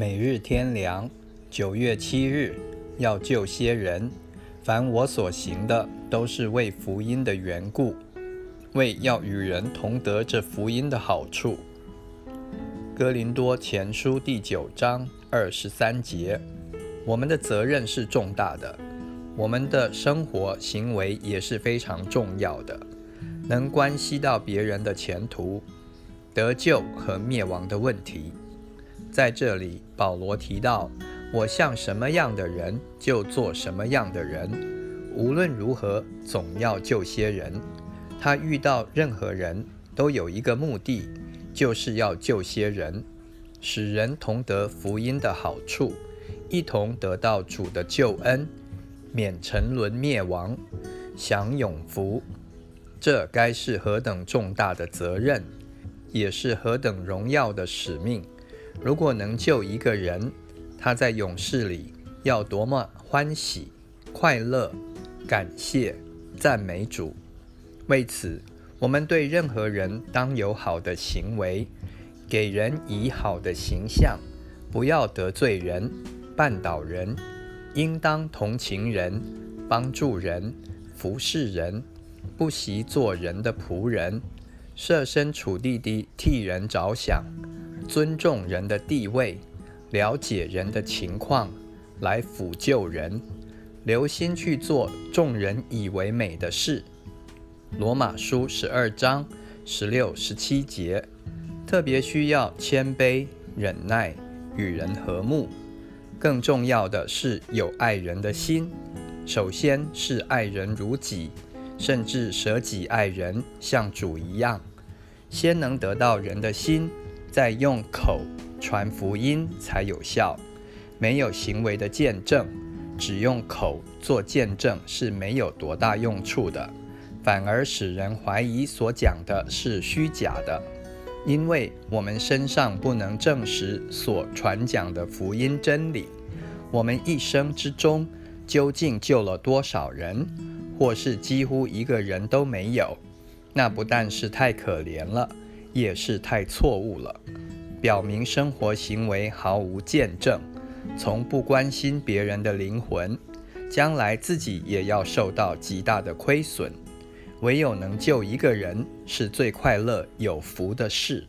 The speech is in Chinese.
每日天良，九月七日，要救些人。凡我所行的，都是为福音的缘故，为要与人同得这福音的好处。哥林多前书第九章二十三节，我们的责任是重大的，我们的生活行为也是非常重要的，能关系到别人的前途、得救和灭亡的问题。在这里，保罗提到：“我像什么样的人，就做什么样的人。无论如何，总要救些人。”他遇到任何人都有一个目的，就是要救些人，使人同得福音的好处，一同得到主的救恩，免沉沦灭亡，享永福。这该是何等重大的责任，也是何等荣耀的使命！如果能救一个人，他在勇士里要多么欢喜、快乐、感谢、赞美主！为此，我们对任何人当有好的行为，给人以好的形象，不要得罪人、绊倒人，应当同情人、帮助人、服侍人，不惜做人的仆人，设身处地地替人着想。尊重人的地位，了解人的情况，来辅救人，留心去做众人以为美的事。罗马书十二章十六、十七节，特别需要谦卑、忍耐，与人和睦。更重要的是有爱人的心。首先是爱人如己，甚至舍己爱人，像主一样。先能得到人的心。再用口传福音才有效，没有行为的见证，只用口做见证是没有多大用处的，反而使人怀疑所讲的是虚假的。因为我们身上不能证实所传讲的福音真理，我们一生之中究竟救了多少人，或是几乎一个人都没有，那不但是太可怜了。也是太错误了，表明生活行为毫无见证，从不关心别人的灵魂，将来自己也要受到极大的亏损。唯有能救一个人，是最快乐有福的事。